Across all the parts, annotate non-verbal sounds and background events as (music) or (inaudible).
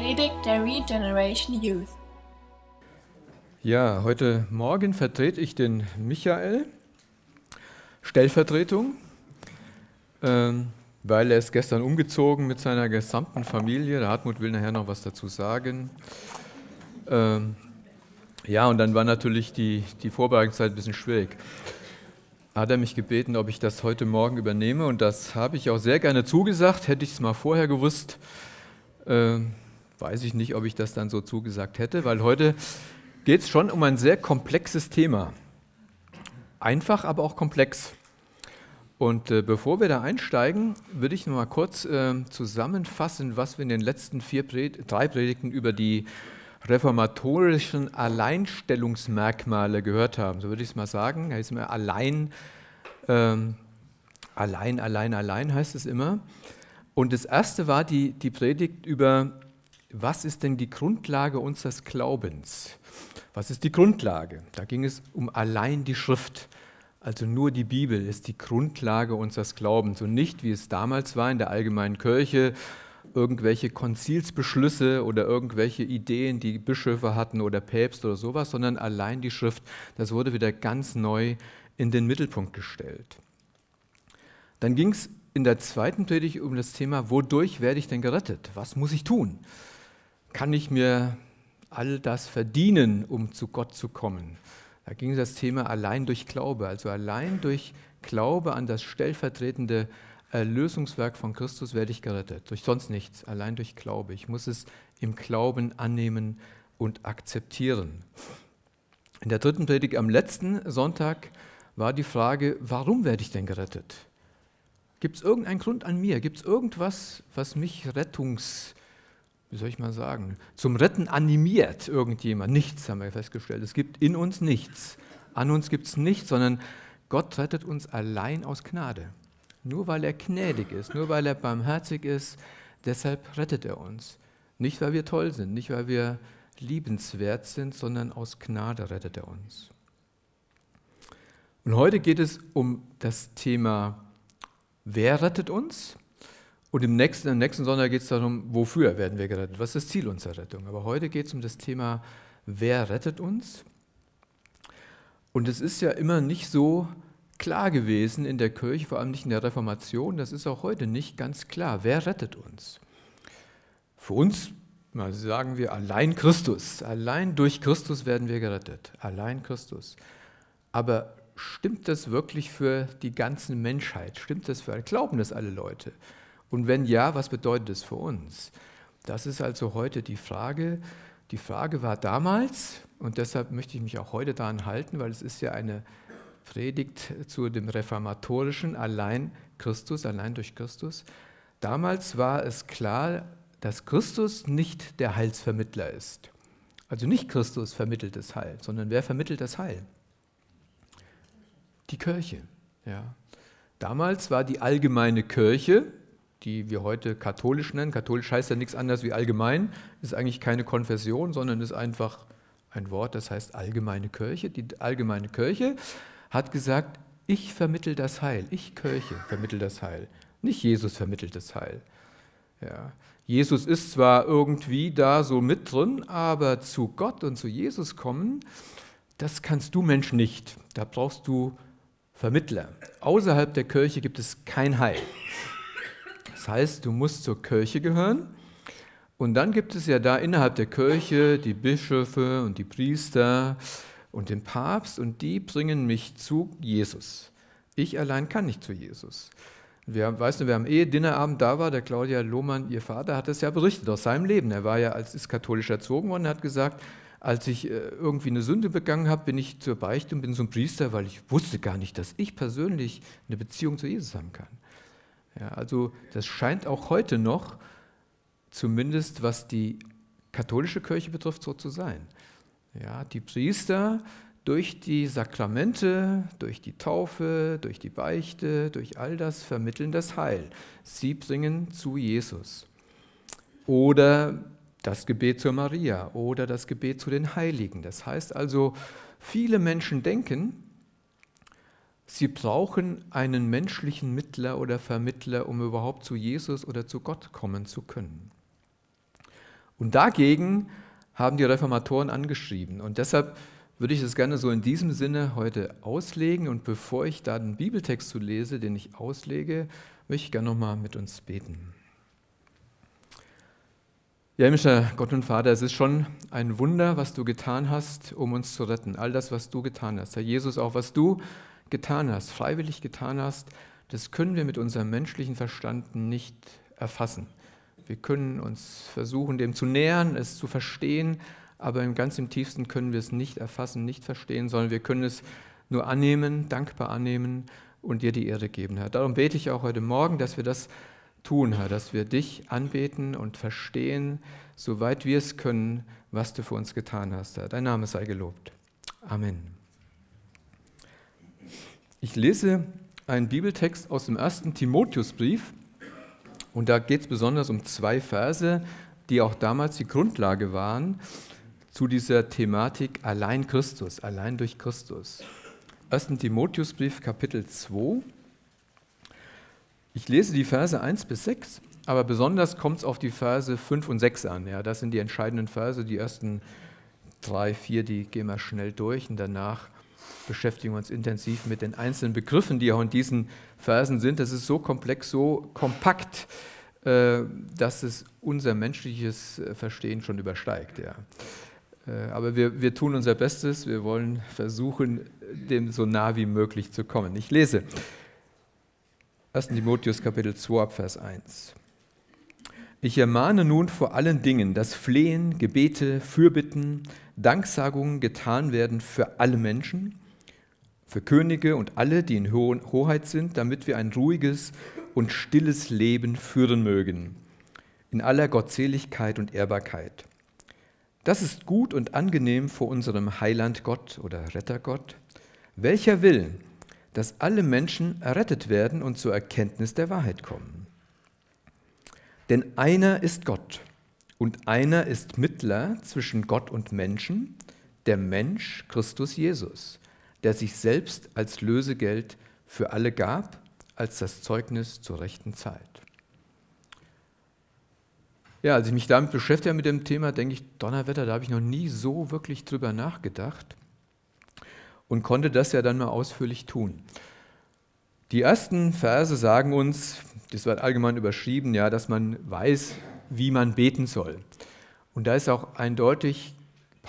Predigt der Regeneration Youth. Ja, heute Morgen vertrete ich den Michael, Stellvertretung, ähm, weil er ist gestern umgezogen mit seiner gesamten Familie. Der Hartmut will nachher noch was dazu sagen. Ähm, ja, und dann war natürlich die, die Vorbereitungszeit ein bisschen schwierig. Hat er mich gebeten, ob ich das heute Morgen übernehme und das habe ich auch sehr gerne zugesagt. Hätte ich es mal vorher gewusst, äh, weiß ich nicht, ob ich das dann so zugesagt hätte, weil heute geht es schon um ein sehr komplexes Thema. Einfach, aber auch komplex. Und äh, bevor wir da einsteigen, würde ich noch mal kurz äh, zusammenfassen, was wir in den letzten vier Pred drei Predigten über die reformatorischen Alleinstellungsmerkmale gehört haben. So würde ich es mal sagen. Da ist immer allein, ähm, allein, allein, allein heißt es immer. Und das erste war die, die Predigt über, was ist denn die Grundlage unseres Glaubens? Was ist die Grundlage? Da ging es um allein die Schrift. Also nur die Bibel ist die Grundlage unseres Glaubens und nicht, wie es damals war in der allgemeinen Kirche, irgendwelche Konzilsbeschlüsse oder irgendwelche Ideen, die Bischöfe hatten oder Päpste oder sowas, sondern allein die Schrift. Das wurde wieder ganz neu in den Mittelpunkt gestellt. Dann ging es in der zweiten Predigt um das Thema, wodurch werde ich denn gerettet? Was muss ich tun? Kann ich mir all das verdienen, um zu Gott zu kommen? Da ging das Thema allein durch Glaube, also allein durch Glaube an das stellvertretende Erlösungswerk von Christus werde ich gerettet. Durch sonst nichts, allein durch Glaube. Ich muss es im Glauben annehmen und akzeptieren. In der dritten Predigt am letzten Sonntag war die Frage, warum werde ich denn gerettet? Gibt es irgendeinen Grund an mir? Gibt es irgendwas, was mich rettungs, wie soll ich mal sagen, zum Retten animiert, irgendjemand? Nichts, haben wir festgestellt. Es gibt in uns nichts. An uns gibt es nichts, sondern Gott rettet uns allein aus Gnade. Nur weil er gnädig ist, nur weil er barmherzig ist, deshalb rettet er uns. Nicht, weil wir toll sind, nicht, weil wir liebenswert sind, sondern aus Gnade rettet er uns. Und heute geht es um das Thema, wer rettet uns? Und im nächsten, im nächsten Sonntag geht es darum, wofür werden wir gerettet? Was ist das Ziel unserer Rettung? Aber heute geht es um das Thema, wer rettet uns? Und es ist ja immer nicht so, klar gewesen in der Kirche, vor allem nicht in der Reformation. Das ist auch heute nicht ganz klar. Wer rettet uns? Für uns sagen wir allein Christus. Allein durch Christus werden wir gerettet. Allein Christus. Aber stimmt das wirklich für die ganze Menschheit? Stimmt das für alle? Glauben das alle Leute? Und wenn ja, was bedeutet das für uns? Das ist also heute die Frage. Die Frage war damals, und deshalb möchte ich mich auch heute daran halten, weil es ist ja eine Predigt zu dem reformatorischen allein Christus, allein durch Christus. Damals war es klar, dass Christus nicht der Heilsvermittler ist. Also nicht Christus vermittelt das Heil, sondern wer vermittelt das Heil? Die Kirche. Ja. Damals war die allgemeine Kirche, die wir heute katholisch nennen, katholisch heißt ja nichts anderes wie allgemein, ist eigentlich keine Konfession, sondern ist einfach ein Wort, das heißt allgemeine Kirche. Die allgemeine Kirche hat gesagt, ich vermittel das Heil, ich Kirche vermittel das Heil, nicht Jesus vermittelt das Heil. Ja. Jesus ist zwar irgendwie da so mit drin, aber zu Gott und zu Jesus kommen, das kannst du Mensch nicht. Da brauchst du Vermittler. Außerhalb der Kirche gibt es kein Heil. Das heißt, du musst zur Kirche gehören. Und dann gibt es ja da innerhalb der Kirche die Bischöfe und die Priester und den Papst und die bringen mich zu Jesus. Ich allein kann nicht zu Jesus. Wir, weißt du, wer am Ehe-Dinnerabend da war, der Claudia Lohmann, ihr Vater, hat es ja berichtet aus seinem Leben. Er war ja als ist katholisch erzogen worden, hat gesagt, als ich äh, irgendwie eine Sünde begangen habe, bin ich zur Beichte und bin zum Priester, weil ich wusste gar nicht, dass ich persönlich eine Beziehung zu Jesus haben kann. Ja, also das scheint auch heute noch, zumindest was die katholische Kirche betrifft, so zu sein. Ja, die Priester durch die Sakramente, durch die Taufe, durch die Beichte, durch all das vermitteln das Heil. Sie bringen zu Jesus. Oder das Gebet zur Maria oder das Gebet zu den Heiligen. Das heißt also, viele Menschen denken, sie brauchen einen menschlichen Mittler oder Vermittler, um überhaupt zu Jesus oder zu Gott kommen zu können. Und dagegen haben die Reformatoren angeschrieben. Und deshalb würde ich das gerne so in diesem Sinne heute auslegen. Und bevor ich da den Bibeltext zu lese, den ich auslege, möchte ich gerne nochmal mit uns beten. Ja, himmlischer Gott und Vater, es ist schon ein Wunder, was du getan hast, um uns zu retten. All das, was du getan hast. Herr Jesus, auch was du getan hast, freiwillig getan hast, das können wir mit unserem menschlichen Verstand nicht erfassen. Wir können uns versuchen, dem zu nähern, es zu verstehen, aber im ganz im tiefsten können wir es nicht erfassen, nicht verstehen, sondern wir können es nur annehmen, dankbar annehmen und dir die Ehre geben, Herr. Darum bete ich auch heute Morgen, dass wir das tun, Herr, dass wir dich anbeten und verstehen, soweit wir es können, was du für uns getan hast, Herr. Dein Name sei gelobt. Amen. Ich lese einen Bibeltext aus dem ersten Timotheusbrief und da geht es besonders um zwei Verse, die auch damals die Grundlage waren zu dieser Thematik allein Christus, allein durch Christus. 1. Timotheusbrief Kapitel 2 ich lese die Verse 1 bis 6, aber besonders kommt es auf die Verse 5 und 6 an. Ja, das sind die entscheidenden Verse. Die ersten drei, vier, die gehen wir schnell durch und danach beschäftigen wir uns intensiv mit den einzelnen Begriffen, die auch in diesen Versen sind. Das ist so komplex, so kompakt, äh, dass es unser menschliches äh, Verstehen schon übersteigt. Äh, aber wir, wir tun unser Bestes, wir wollen versuchen, dem so nah wie möglich zu kommen. Ich lese 1. Timotheus Kapitel 2 Vers 1. Ich ermahne nun vor allen Dingen, dass Flehen, Gebete, Fürbitten, Danksagungen getan werden für alle Menschen, für Könige und alle, die in Hoheit sind, damit wir ein ruhiges und stilles Leben führen mögen, in aller Gottseligkeit und Ehrbarkeit. Das ist gut und angenehm vor unserem Heiland Gott oder Rettergott, welcher will, dass alle Menschen errettet werden und zur Erkenntnis der Wahrheit kommen. Denn einer ist Gott und einer ist Mittler zwischen Gott und Menschen, der Mensch Christus Jesus, der sich selbst als Lösegeld für alle gab, als das Zeugnis zur rechten Zeit. Ja, als ich mich damit beschäftige mit dem Thema, denke ich, Donnerwetter, da habe ich noch nie so wirklich drüber nachgedacht und konnte das ja dann mal ausführlich tun. Die ersten Verse sagen uns, das wird allgemein überschrieben, ja, dass man weiß, wie man beten soll. Und da ist auch eindeutig,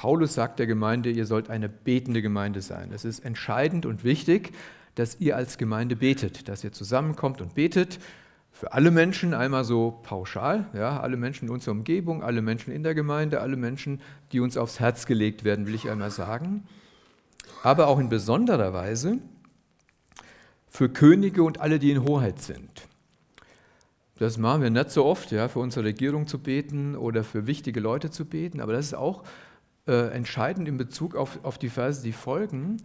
Paulus sagt der Gemeinde, ihr sollt eine betende Gemeinde sein. Es ist entscheidend und wichtig, dass ihr als Gemeinde betet, dass ihr zusammenkommt und betet. Für alle Menschen einmal so pauschal, ja, alle Menschen in unserer Umgebung, alle Menschen in der Gemeinde, alle Menschen, die uns aufs Herz gelegt werden, will ich einmal sagen aber auch in besonderer Weise für Könige und alle, die in Hoheit sind. Das machen wir nicht so oft, ja, für unsere Regierung zu beten oder für wichtige Leute zu beten, aber das ist auch äh, entscheidend in Bezug auf, auf die Verse, die folgen.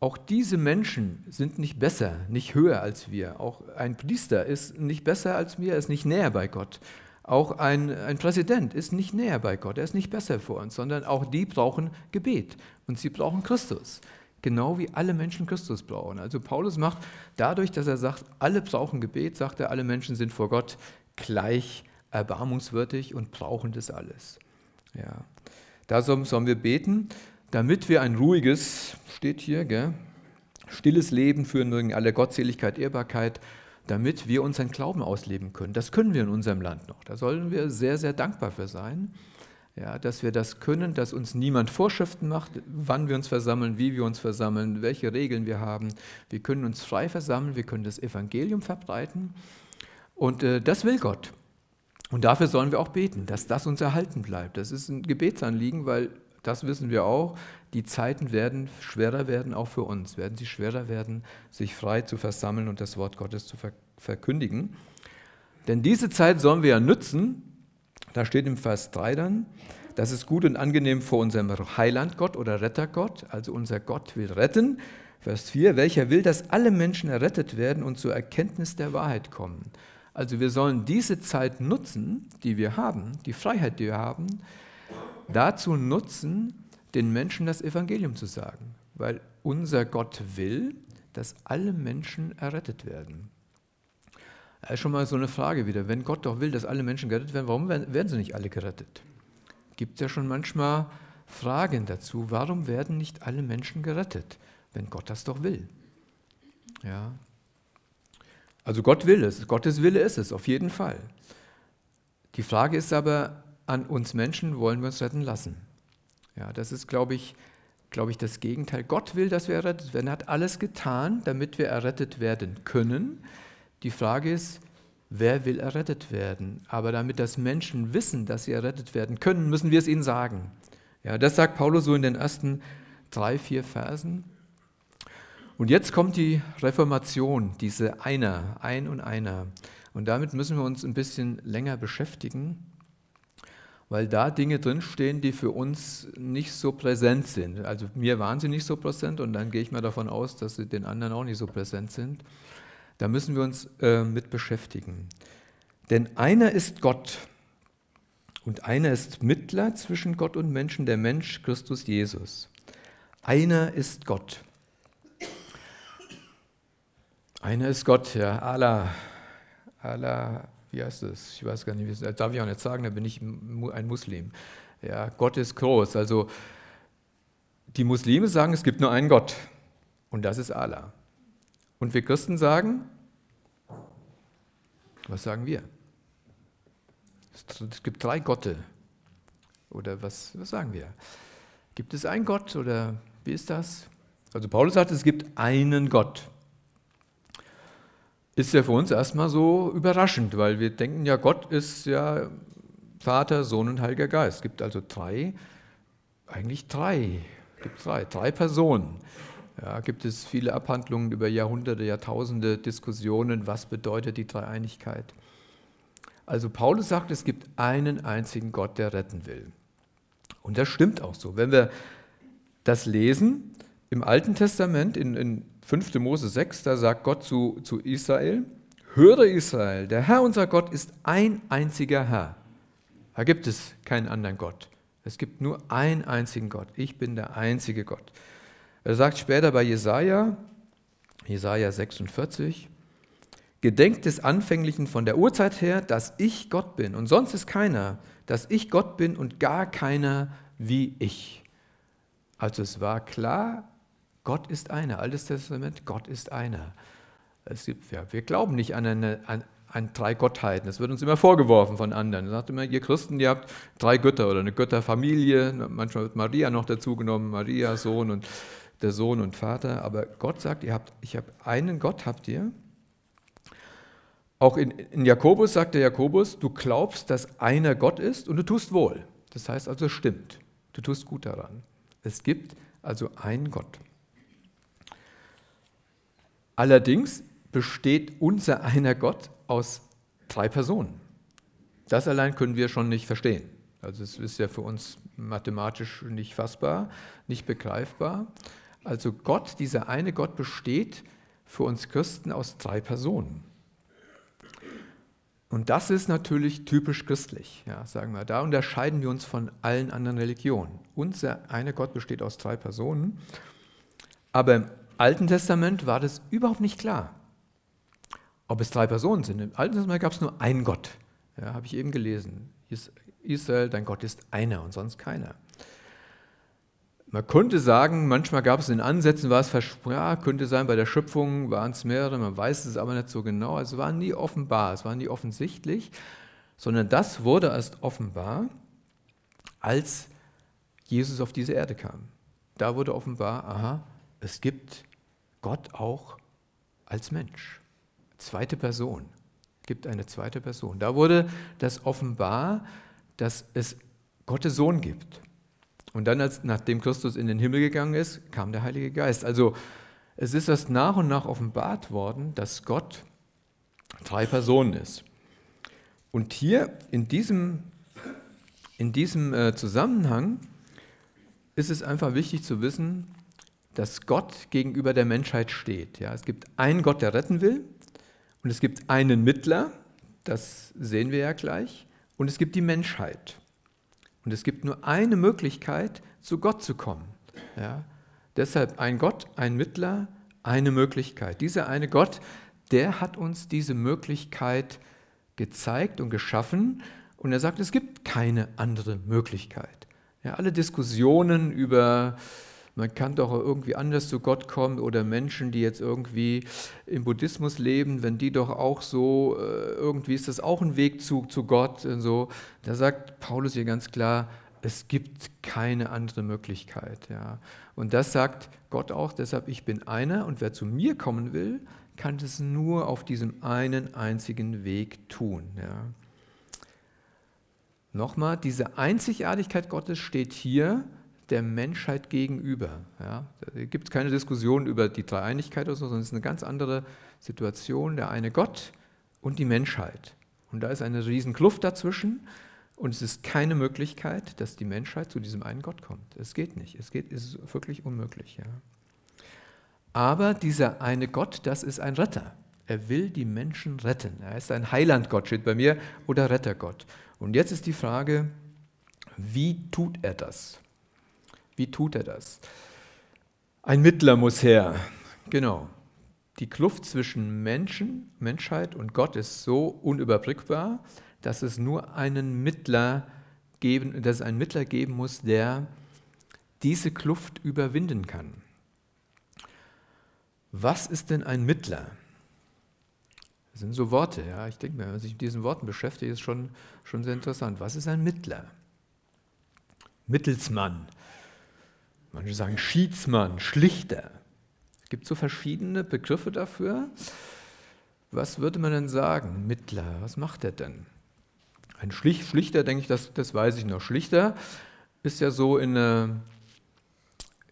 Auch diese Menschen sind nicht besser, nicht höher als wir. Auch ein Priester ist nicht besser als wir, ist nicht näher bei Gott. Auch ein, ein Präsident ist nicht näher bei Gott, er ist nicht besser vor uns, sondern auch die brauchen Gebet und sie brauchen Christus. Genau wie alle Menschen Christus brauchen. Also Paulus macht dadurch, dass er sagt, alle brauchen Gebet, sagt er, alle Menschen sind vor Gott gleich erbarmungswürdig und brauchen das alles. Ja. Darum sollen wir beten, damit wir ein ruhiges, steht hier, gell, stilles Leben führen mögen, alle Gottseligkeit, Ehrbarkeit, damit wir unseren Glauben ausleben können. Das können wir in unserem Land noch. Da sollen wir sehr, sehr dankbar für sein, ja, dass wir das können, dass uns niemand Vorschriften macht, wann wir uns versammeln, wie wir uns versammeln, welche Regeln wir haben. Wir können uns frei versammeln, wir können das Evangelium verbreiten und äh, das will Gott. Und dafür sollen wir auch beten, dass das uns erhalten bleibt. Das ist ein Gebetsanliegen, weil das wissen wir auch, die Zeiten werden schwerer werden, auch für uns, werden sie schwerer werden, sich frei zu versammeln und das Wort Gottes zu verkündigen. Denn diese Zeit sollen wir ja nützen, da steht im Vers 3 dann, das ist gut und angenehm vor unserem Heiland Gott oder Rettergott, also unser Gott will retten. Vers 4, welcher will, dass alle Menschen errettet werden und zur Erkenntnis der Wahrheit kommen. Also wir sollen diese Zeit nutzen, die wir haben, die Freiheit, die wir haben, dazu nutzen, den Menschen das Evangelium zu sagen, weil unser Gott will, dass alle Menschen errettet werden. Das ist schon mal so eine Frage wieder. Wenn Gott doch will, dass alle Menschen gerettet werden, warum werden sie nicht alle gerettet? gibt es ja schon manchmal Fragen dazu, warum werden nicht alle Menschen gerettet, wenn Gott das doch will? Ja. Also Gott will es, Gottes Wille ist es, auf jeden Fall. Die Frage ist aber an uns Menschen, wollen wir uns retten lassen? Ja, das ist, glaube ich, glaube ich, das Gegenteil. Gott will, dass wir errettet werden. Er hat alles getan, damit wir errettet werden können. Die Frage ist, wer will errettet werden? Aber damit das Menschen wissen, dass sie errettet werden können, müssen wir es ihnen sagen. Ja, das sagt Paulus so in den ersten drei, vier Versen. Und jetzt kommt die Reformation, diese Einer, ein und einer. Und damit müssen wir uns ein bisschen länger beschäftigen weil da Dinge drinstehen, die für uns nicht so präsent sind. Also mir waren sie nicht so präsent und dann gehe ich mal davon aus, dass sie den anderen auch nicht so präsent sind. Da müssen wir uns äh, mit beschäftigen. Denn einer ist Gott und einer ist Mittler zwischen Gott und Menschen, der Mensch Christus Jesus. Einer ist Gott. Einer ist Gott, ja, Allah. Allah wie heißt das? Ich weiß gar nicht, das darf ich auch nicht sagen, da bin ich ein Muslim. Ja, Gott ist groß. Also die Muslime sagen, es gibt nur einen Gott und das ist Allah. Und wir Christen sagen, was sagen wir? Es gibt drei Gotte. Oder was, was sagen wir? Gibt es einen Gott oder wie ist das? Also Paulus sagt, es gibt einen Gott ist ja für uns erstmal so überraschend, weil wir denken ja, Gott ist ja Vater, Sohn und Heiliger Geist. Es gibt also drei, eigentlich drei, gibt drei, drei Personen. Ja, gibt es viele Abhandlungen über Jahrhunderte, Jahrtausende, Diskussionen, was bedeutet die Dreieinigkeit. Also Paulus sagt, es gibt einen einzigen Gott, der retten will. Und das stimmt auch so. Wenn wir das lesen im Alten Testament, in, in 5. Mose 6, da sagt Gott zu, zu Israel, höre Israel, der Herr unser Gott ist ein einziger Herr. Da gibt es keinen anderen Gott. Es gibt nur einen einzigen Gott. Ich bin der einzige Gott. Er sagt später bei Jesaja, Jesaja 46, Gedenkt des Anfänglichen von der Urzeit her, dass ich Gott bin und sonst ist keiner, dass ich Gott bin und gar keiner wie ich. Also es war klar, Gott ist einer. Altes Testament, Gott ist einer. Es gibt, ja, wir glauben nicht an, eine, an, an drei Gottheiten. Das wird uns immer vorgeworfen von anderen. Man sagt immer, ihr Christen, ihr habt drei Götter oder eine Götterfamilie. Manchmal wird Maria noch dazu genommen, Maria, Sohn und der Sohn und Vater. Aber Gott sagt, ihr habt, ich habe einen Gott, habt ihr. Auch in, in Jakobus sagt der Jakobus, du glaubst, dass einer Gott ist und du tust wohl. Das heißt also, es stimmt. Du tust gut daran. Es gibt also einen Gott. Allerdings besteht unser einer Gott aus drei Personen. Das allein können wir schon nicht verstehen. Also es ist ja für uns mathematisch nicht fassbar, nicht begreifbar. Also Gott, dieser eine Gott besteht für uns Christen aus drei Personen. Und das ist natürlich typisch christlich, ja, sagen wir. Da unterscheiden wir uns von allen anderen Religionen. Unser eine Gott besteht aus drei Personen. Aber Alten Testament war das überhaupt nicht klar, ob es drei Personen sind. Im Alten Testament gab es nur einen Gott. Ja, habe ich eben gelesen. Israel, dein Gott ist einer und sonst keiner. Man könnte sagen, manchmal gab es in Ansätzen, war es ja, könnte sein, bei der Schöpfung waren es mehrere, man weiß es aber nicht so genau. Es war nie offenbar, es war nie offensichtlich, sondern das wurde erst offenbar, als Jesus auf diese Erde kam. Da wurde offenbar, aha, es gibt Gott auch als Mensch. Zweite Person. Gibt eine zweite Person. Da wurde das offenbar, dass es Gottes Sohn gibt. Und dann, als, nachdem Christus in den Himmel gegangen ist, kam der Heilige Geist. Also es ist erst nach und nach offenbart worden, dass Gott drei Personen ist. Und hier in diesem, in diesem äh, Zusammenhang ist es einfach wichtig zu wissen, dass Gott gegenüber der Menschheit steht. Ja, es gibt einen Gott, der retten will, und es gibt einen Mittler, das sehen wir ja gleich, und es gibt die Menschheit. Und es gibt nur eine Möglichkeit, zu Gott zu kommen. Ja, deshalb ein Gott, ein Mittler, eine Möglichkeit. Dieser eine Gott, der hat uns diese Möglichkeit gezeigt und geschaffen. Und er sagt, es gibt keine andere Möglichkeit. Ja, alle Diskussionen über, man kann doch irgendwie anders zu Gott kommen oder Menschen, die jetzt irgendwie im Buddhismus leben, wenn die doch auch so, äh, irgendwie ist das auch ein Weg zu, zu Gott und so. Da sagt Paulus hier ganz klar, es gibt keine andere Möglichkeit. Ja. Und das sagt Gott auch, deshalb ich bin einer und wer zu mir kommen will, kann es nur auf diesem einen einzigen Weg tun. Ja. Nochmal, diese Einzigartigkeit Gottes steht hier der Menschheit gegenüber. Ja. Da gibt es keine Diskussion über die Dreieinigkeit oder so, sondern es ist eine ganz andere Situation, der eine Gott und die Menschheit. Und da ist eine riesen Kluft dazwischen und es ist keine Möglichkeit, dass die Menschheit zu diesem einen Gott kommt. Es geht nicht. Es geht, ist wirklich unmöglich. Ja. Aber dieser eine Gott, das ist ein Retter. Er will die Menschen retten. Er ist ein Heilandgott, steht bei mir, oder Rettergott. Und jetzt ist die Frage, wie tut er das? Wie tut er das? Ein Mittler muss her. Genau. Die Kluft zwischen Menschen, Menschheit und Gott ist so unüberbrückbar, dass es nur einen Mittler geben, dass es einen Mittler geben muss, der diese Kluft überwinden kann. Was ist denn ein Mittler? Das sind so Worte, ja. Ich denke mir, wenn man sich mit diesen Worten beschäftigt, ist schon, schon sehr interessant. Was ist ein Mittler? Mittelsmann. Manche sagen Schiedsmann, Schlichter. Es gibt so verschiedene Begriffe dafür. Was würde man denn sagen? Mittler, was macht er denn? Ein Schlichter, denke ich, das, das weiß ich noch. Schlichter ist ja so in einer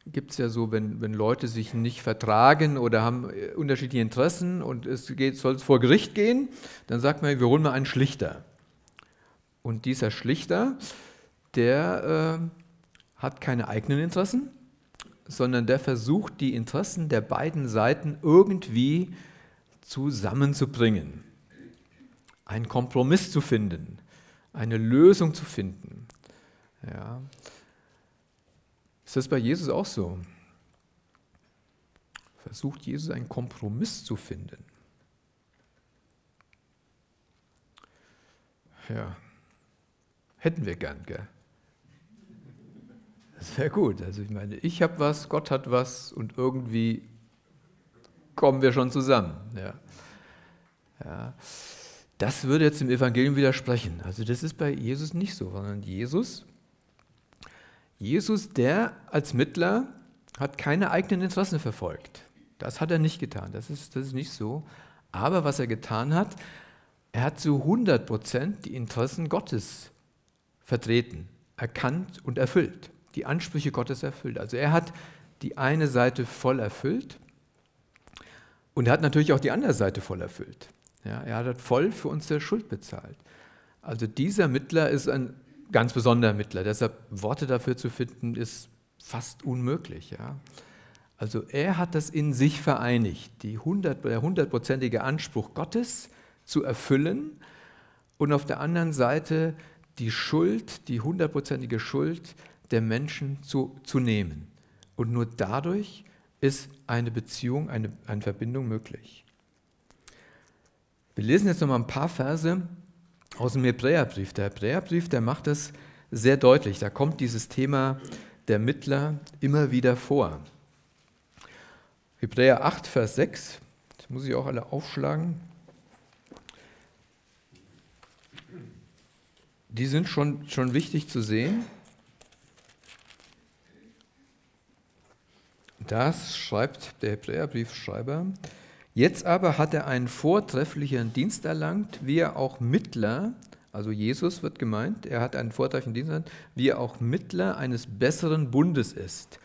gibt es ja so, wenn, wenn Leute sich nicht vertragen oder haben äh, unterschiedliche Interessen und es geht, soll es vor Gericht gehen, dann sagt man, wir holen mal einen Schlichter. Und dieser Schlichter, der äh, hat keine eigenen Interessen, sondern der versucht, die Interessen der beiden Seiten irgendwie zusammenzubringen, einen Kompromiss zu finden, eine Lösung zu finden. Ja. Ist das bei Jesus auch so? Versucht Jesus einen Kompromiss zu finden? Ja, hätten wir gern, gell? Das wäre gut. Also ich meine, ich habe was, Gott hat was und irgendwie kommen wir schon zusammen. Ja. Ja. Das würde jetzt dem Evangelium widersprechen. Also das ist bei Jesus nicht so, sondern Jesus Jesus, der als Mittler hat keine eigenen Interessen verfolgt. Das hat er nicht getan, das ist, das ist nicht so. Aber was er getan hat, er hat zu 100 Prozent die Interessen Gottes vertreten, erkannt und erfüllt, die Ansprüche Gottes erfüllt. Also er hat die eine Seite voll erfüllt und er hat natürlich auch die andere Seite voll erfüllt. Ja, er hat voll für unsere Schuld bezahlt. Also dieser Mittler ist ein ganz besonderer Mittler. Deshalb Worte dafür zu finden, ist fast unmöglich. Ja? Also er hat das in sich vereinigt, die 100, der hundertprozentige Anspruch Gottes zu erfüllen und auf der anderen Seite die Schuld, die hundertprozentige Schuld der Menschen zu, zu nehmen. Und nur dadurch ist eine Beziehung, eine, eine Verbindung möglich. Wir lesen jetzt noch mal ein paar Verse aus dem Hebräerbrief. Der Hebräerbrief, der macht es sehr deutlich. Da kommt dieses Thema der Mittler immer wieder vor. Hebräer 8, Vers 6, das muss ich auch alle aufschlagen. Die sind schon, schon wichtig zu sehen. Das schreibt der Hebräerbriefschreiber. Jetzt aber hat er einen vortrefflichen Dienst erlangt, wie er auch Mittler, also Jesus wird gemeint, er hat einen vortrefflichen Dienst erlangt, wie er auch Mittler eines besseren Bundes ist,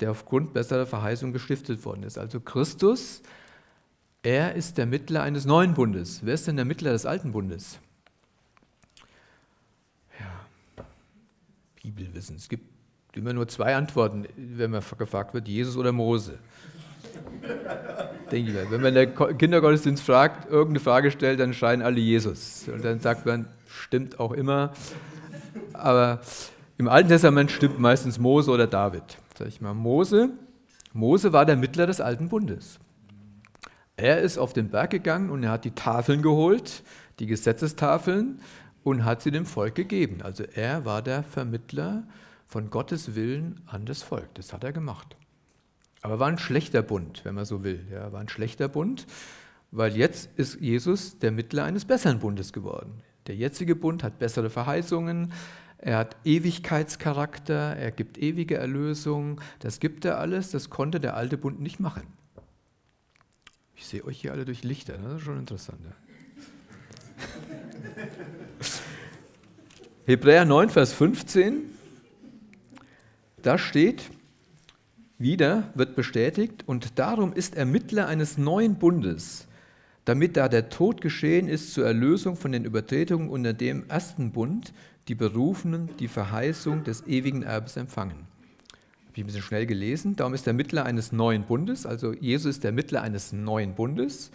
der aufgrund besserer Verheißung gestiftet worden ist. Also Christus, er ist der Mittler eines neuen Bundes. Wer ist denn der Mittler des alten Bundes? Ja, Bibelwissen. Es gibt immer nur zwei Antworten, wenn man gefragt wird, Jesus oder Mose. Denke ich mal. Wenn man der Kindergottesdienst fragt, irgendeine Frage stellt, dann schreien alle Jesus. Und dann sagt man, stimmt auch immer. Aber im Alten Testament stimmt meistens Mose oder David. Sag ich mal, Mose, Mose war der Mittler des Alten Bundes. Er ist auf den Berg gegangen und er hat die Tafeln geholt, die Gesetzestafeln. und hat sie dem Volk gegeben. Also er war der Vermittler von Gottes Willen an das Volk. Das hat er gemacht. Aber war ein schlechter Bund, wenn man so will. Ja, war ein schlechter Bund, weil jetzt ist Jesus der Mittler eines besseren Bundes geworden. Der jetzige Bund hat bessere Verheißungen, er hat Ewigkeitscharakter, er gibt ewige Erlösung. Das gibt er alles, das konnte der alte Bund nicht machen. Ich sehe euch hier alle durch Lichter, ne? das ist schon interessant. Ja? (laughs) Hebräer 9, Vers 15, da steht, wieder wird bestätigt, und darum ist er Mittler eines neuen Bundes, damit da der Tod geschehen ist zur Erlösung von den Übertretungen unter dem ersten Bund, die Berufenen die Verheißung des ewigen Erbes empfangen. Habe ich ein bisschen schnell gelesen. Darum ist er Mittler eines neuen Bundes, also Jesus ist der Mittler eines neuen Bundes.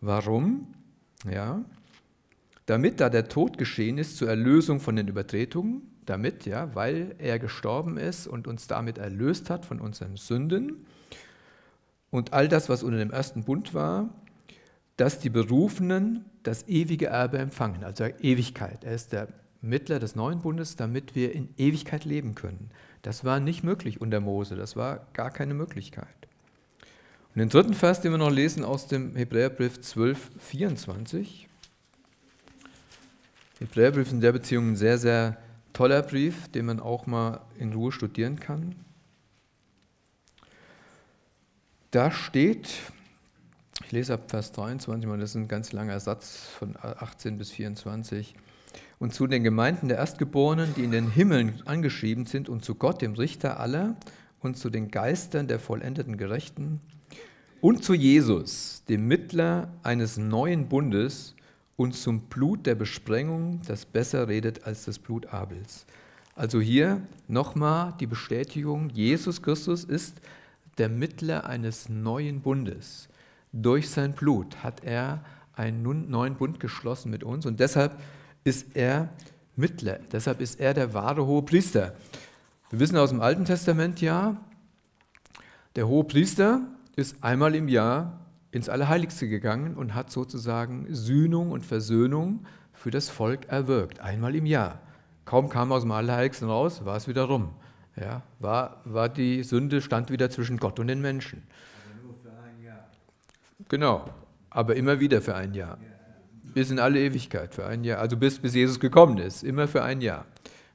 Warum? Ja, damit da der Tod geschehen ist zur Erlösung von den Übertretungen, damit, ja, weil er gestorben ist und uns damit erlöst hat von unseren Sünden und all das, was unter dem ersten Bund war, dass die Berufenen das ewige Erbe empfangen, also Ewigkeit. Er ist der Mittler des neuen Bundes, damit wir in Ewigkeit leben können. Das war nicht möglich unter Mose, das war gar keine Möglichkeit. Und den dritten Vers, den wir noch lesen aus dem Hebräerbrief 12, 24. Hebräerbrief in der Beziehung ein sehr, sehr toller Brief, den man auch mal in Ruhe studieren kann. Da steht, ich lese ab Vers 23, das ist ein ganz langer Satz von 18 bis 24, und zu den Gemeinden der Erstgeborenen, die in den Himmeln angeschrieben sind, und zu Gott, dem Richter aller, und zu den Geistern der vollendeten Gerechten, und zu Jesus, dem Mittler eines neuen Bundes, und zum Blut der Besprengung, das besser redet als das Blut Abels. Also hier nochmal die Bestätigung, Jesus Christus ist der Mittler eines neuen Bundes. Durch sein Blut hat er einen neuen Bund geschlossen mit uns und deshalb ist er Mittler, deshalb ist er der wahre hohe Priester. Wir wissen aus dem Alten Testament ja, der hohe Priester ist einmal im Jahr ins Allerheiligste gegangen und hat sozusagen Sühnung und Versöhnung für das Volk erwirkt, einmal im Jahr. Kaum kam er aus dem Allerheiligsten raus, war es wieder rum. Ja, war, war die Sünde, stand wieder zwischen Gott und den Menschen. Aber nur für ein Jahr. Genau, aber immer wieder für ein Jahr. Bis in alle Ewigkeit, für ein Jahr. Also bis, bis Jesus gekommen ist, immer für ein Jahr.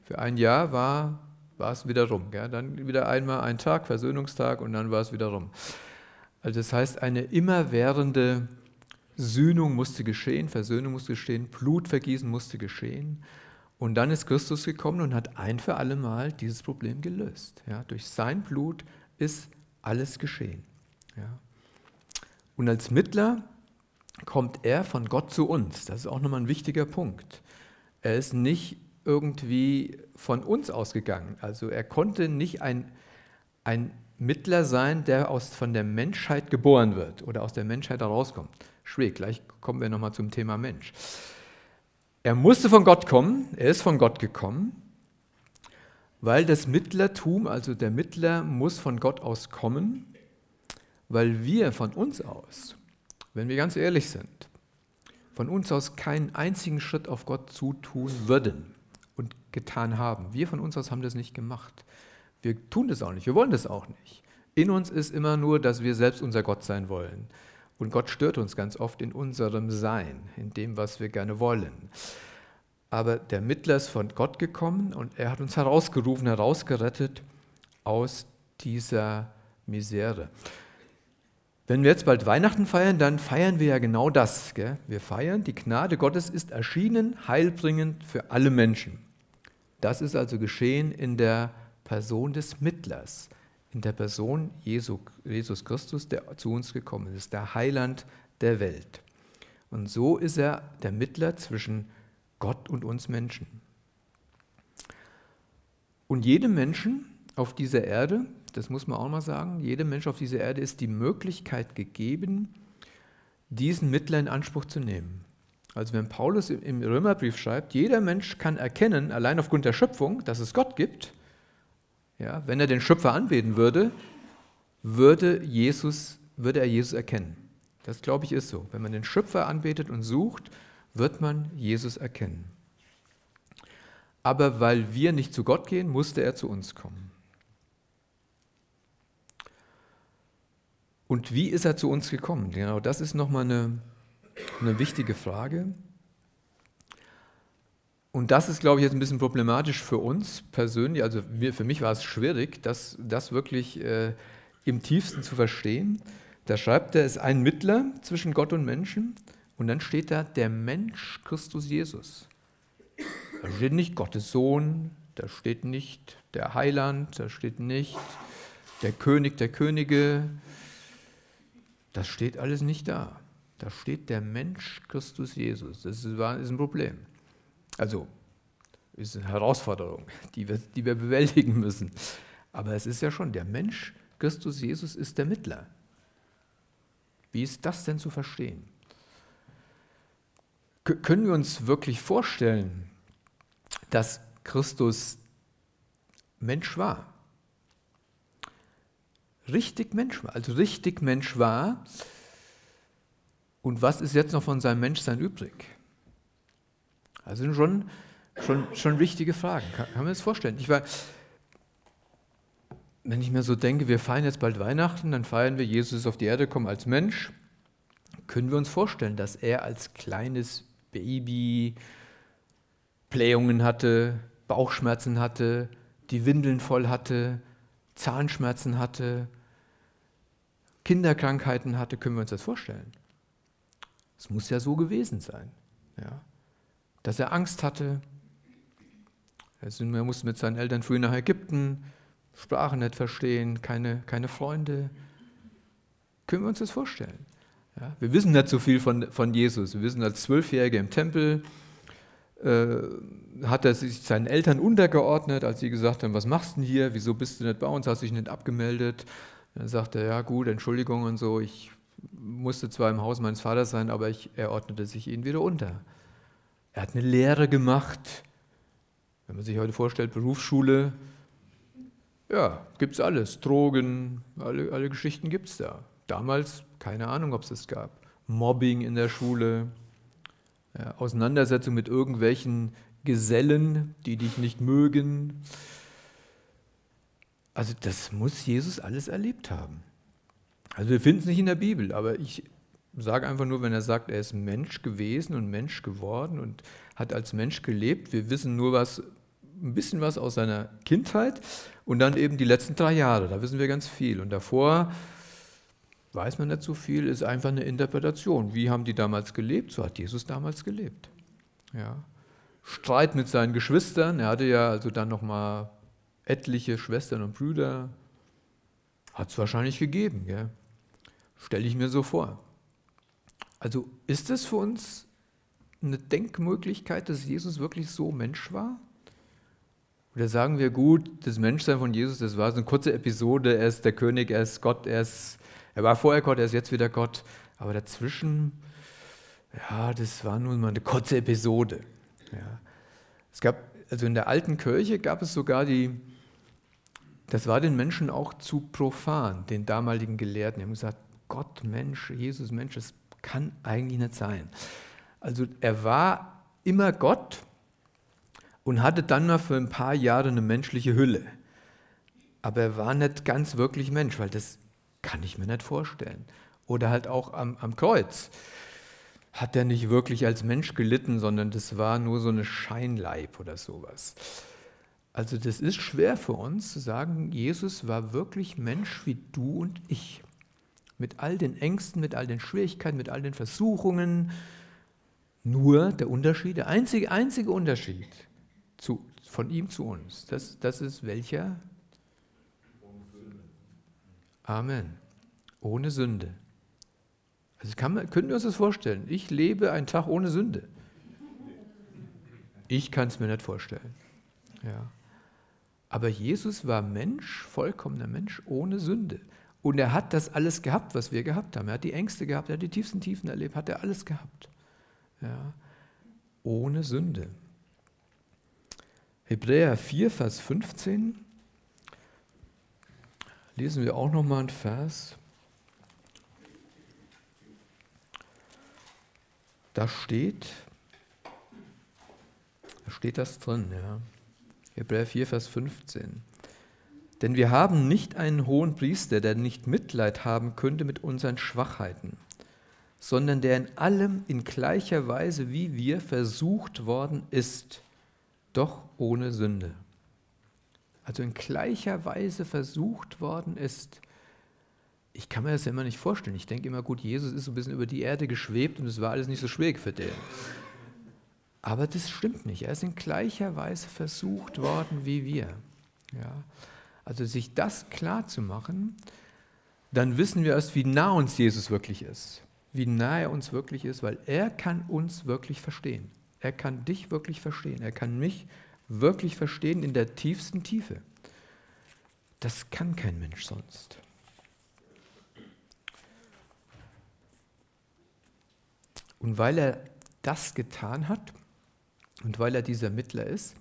Für ein Jahr war, war es wieder rum. Gell? Dann wieder einmal ein Tag, Versöhnungstag, und dann war es wieder rum. Also das heißt, eine immerwährende Sühnung musste geschehen, Versöhnung musste geschehen, Blutvergießen musste geschehen. Und dann ist Christus gekommen und hat ein für alle Mal dieses Problem gelöst. Ja, durch sein Blut ist alles geschehen. Ja. Und als Mittler kommt er von Gott zu uns. Das ist auch nochmal ein wichtiger Punkt. Er ist nicht irgendwie von uns ausgegangen. Also er konnte nicht ein, ein Mittler sein, der aus, von der Menschheit geboren wird oder aus der Menschheit herauskommt. Schwierig, gleich kommen wir nochmal zum Thema Mensch. Er musste von Gott kommen, er ist von Gott gekommen, weil das Mittlertum, also der Mittler muss von Gott aus kommen, weil wir von uns aus, wenn wir ganz ehrlich sind, von uns aus keinen einzigen Schritt auf Gott zutun würden und getan haben. Wir von uns aus haben das nicht gemacht. Wir tun das auch nicht, wir wollen das auch nicht. In uns ist immer nur, dass wir selbst unser Gott sein wollen. Und Gott stört uns ganz oft in unserem Sein, in dem, was wir gerne wollen. Aber der Mittler ist von Gott gekommen und er hat uns herausgerufen, herausgerettet aus dieser Misere. Wenn wir jetzt bald Weihnachten feiern, dann feiern wir ja genau das. Gell? Wir feiern, die Gnade Gottes ist erschienen, heilbringend für alle Menschen. Das ist also geschehen in der Person des Mittlers, in der Person Jesu, Jesus Christus, der zu uns gekommen ist, der Heiland der Welt. Und so ist er der Mittler zwischen Gott und uns Menschen. Und jedem Menschen auf dieser Erde, das muss man auch mal sagen, jedem Mensch auf dieser Erde ist die Möglichkeit gegeben, diesen Mittler in Anspruch zu nehmen. Also wenn Paulus im Römerbrief schreibt, jeder Mensch kann erkennen, allein aufgrund der Schöpfung, dass es Gott gibt, ja, wenn er den Schöpfer anbeten würde, würde, Jesus, würde er Jesus erkennen. Das glaube ich ist so. Wenn man den Schöpfer anbetet und sucht, wird man Jesus erkennen. aber weil wir nicht zu Gott gehen, musste er zu uns kommen. Und wie ist er zu uns gekommen? Genau, das ist nochmal eine, eine wichtige Frage. Und das ist, glaube ich, jetzt ein bisschen problematisch für uns persönlich. Also für mich war es schwierig, das, das wirklich äh, im tiefsten zu verstehen. Da schreibt er, es ist ein Mittler zwischen Gott und Menschen. Und dann steht da der Mensch Christus Jesus. Da steht nicht Gottes Sohn, da steht nicht der Heiland, da steht nicht der König der Könige. Das steht alles nicht da. Da steht der Mensch Christus Jesus. Das ist, ist ein Problem. Also, ist eine Herausforderung, (laughs) die wir, die wir bewältigen müssen. Aber es ist ja schon, der Mensch Christus Jesus ist der Mittler. Wie ist das denn zu verstehen? K können wir uns wirklich vorstellen, dass Christus Mensch war? Richtig Mensch war, also richtig Mensch war. Und was ist jetzt noch von seinem Menschsein übrig? Also schon, schon, schon wichtige Fragen. Kann, kann man das vorstellen? Ich war, wenn ich mir so denke, wir feiern jetzt bald Weihnachten, dann feiern wir, Jesus auf die Erde gekommen als Mensch, können wir uns vorstellen, dass er als kleines Baby Blähungen hatte, Bauchschmerzen hatte, die Windeln voll hatte, Zahnschmerzen hatte, Kinderkrankheiten hatte, können wir uns das vorstellen? Es muss ja so gewesen sein, ja? Dass er Angst hatte. Er musste mit seinen Eltern früh nach Ägypten, Sprache nicht verstehen, keine, keine Freunde. Können wir uns das vorstellen? Ja, wir wissen nicht so viel von, von Jesus. Wir wissen, als Zwölfjähriger im Tempel äh, hat er sich seinen Eltern untergeordnet, als sie gesagt haben, was machst du denn hier, wieso bist du nicht bei uns, hast dich nicht abgemeldet. Dann sagte er, ja gut, Entschuldigung und so, ich musste zwar im Haus meines Vaters sein, aber ich, er ordnete sich ihnen wieder unter. Er hat eine Lehre gemacht. Wenn man sich heute vorstellt, Berufsschule, ja, gibt es alles. Drogen, alle, alle Geschichten gibt es da. Damals keine Ahnung, ob es das gab. Mobbing in der Schule, ja, Auseinandersetzung mit irgendwelchen Gesellen, die dich nicht mögen. Also das muss Jesus alles erlebt haben. Also wir finden es nicht in der Bibel, aber ich sage einfach nur, wenn er sagt, er ist Mensch gewesen und Mensch geworden und hat als Mensch gelebt. Wir wissen nur was, ein bisschen was aus seiner Kindheit und dann eben die letzten drei Jahre. Da wissen wir ganz viel. Und davor weiß man nicht so viel, ist einfach eine Interpretation. Wie haben die damals gelebt? So hat Jesus damals gelebt. Ja. Streit mit seinen Geschwistern. Er hatte ja also dann nochmal etliche Schwestern und Brüder. Hat es wahrscheinlich gegeben. Stelle ich mir so vor. Also ist es für uns eine Denkmöglichkeit, dass Jesus wirklich so Mensch war? Oder sagen wir gut, das Menschsein von Jesus, das war so eine kurze Episode, er ist der König, er ist Gott, er, ist, er war vorher Gott, er ist jetzt wieder Gott. Aber dazwischen, ja, das war nun mal eine kurze Episode. Ja. Es gab, also in der alten Kirche gab es sogar die, das war den Menschen auch zu profan, den damaligen Gelehrten. Die haben gesagt, Gott, Mensch, Jesus, Mensch, das kann eigentlich nicht sein. Also er war immer Gott und hatte dann mal für ein paar Jahre eine menschliche Hülle. Aber er war nicht ganz wirklich Mensch, weil das kann ich mir nicht vorstellen. Oder halt auch am, am Kreuz hat er nicht wirklich als Mensch gelitten, sondern das war nur so eine Scheinleib oder sowas. Also das ist schwer für uns zu sagen, Jesus war wirklich Mensch wie du und ich. Mit all den Ängsten, mit all den Schwierigkeiten, mit all den Versuchungen. Nur der Unterschied, der einzige, einzige Unterschied zu, von ihm zu uns, das, das ist welcher? Amen. Ohne Sünde. Also kann können wir uns das vorstellen? Ich lebe einen Tag ohne Sünde. Ich kann es mir nicht vorstellen. Ja. Aber Jesus war Mensch, vollkommener Mensch, ohne Sünde. Und er hat das alles gehabt, was wir gehabt haben. Er hat die Ängste gehabt, er hat die tiefsten Tiefen erlebt, hat er alles gehabt. Ja. Ohne Sünde. Hebräer 4, Vers 15. Lesen wir auch nochmal einen Vers. Da steht, da steht das drin, ja. Hebräer 4, Vers 15. Denn wir haben nicht einen hohen Priester, der nicht Mitleid haben könnte mit unseren Schwachheiten, sondern der in allem in gleicher Weise wie wir versucht worden ist, doch ohne Sünde. Also in gleicher Weise versucht worden ist. Ich kann mir das ja immer nicht vorstellen. Ich denke immer, gut, Jesus ist so ein bisschen über die Erde geschwebt und es war alles nicht so schwierig für den. Aber das stimmt nicht. Er ist in gleicher Weise versucht worden wie wir. Ja. Also sich das klar zu machen, dann wissen wir erst, wie nah uns Jesus wirklich ist. Wie nah er uns wirklich ist, weil er kann uns wirklich verstehen. Er kann dich wirklich verstehen. Er kann mich wirklich verstehen in der tiefsten Tiefe. Das kann kein Mensch sonst. Und weil er das getan hat und weil er dieser Mittler ist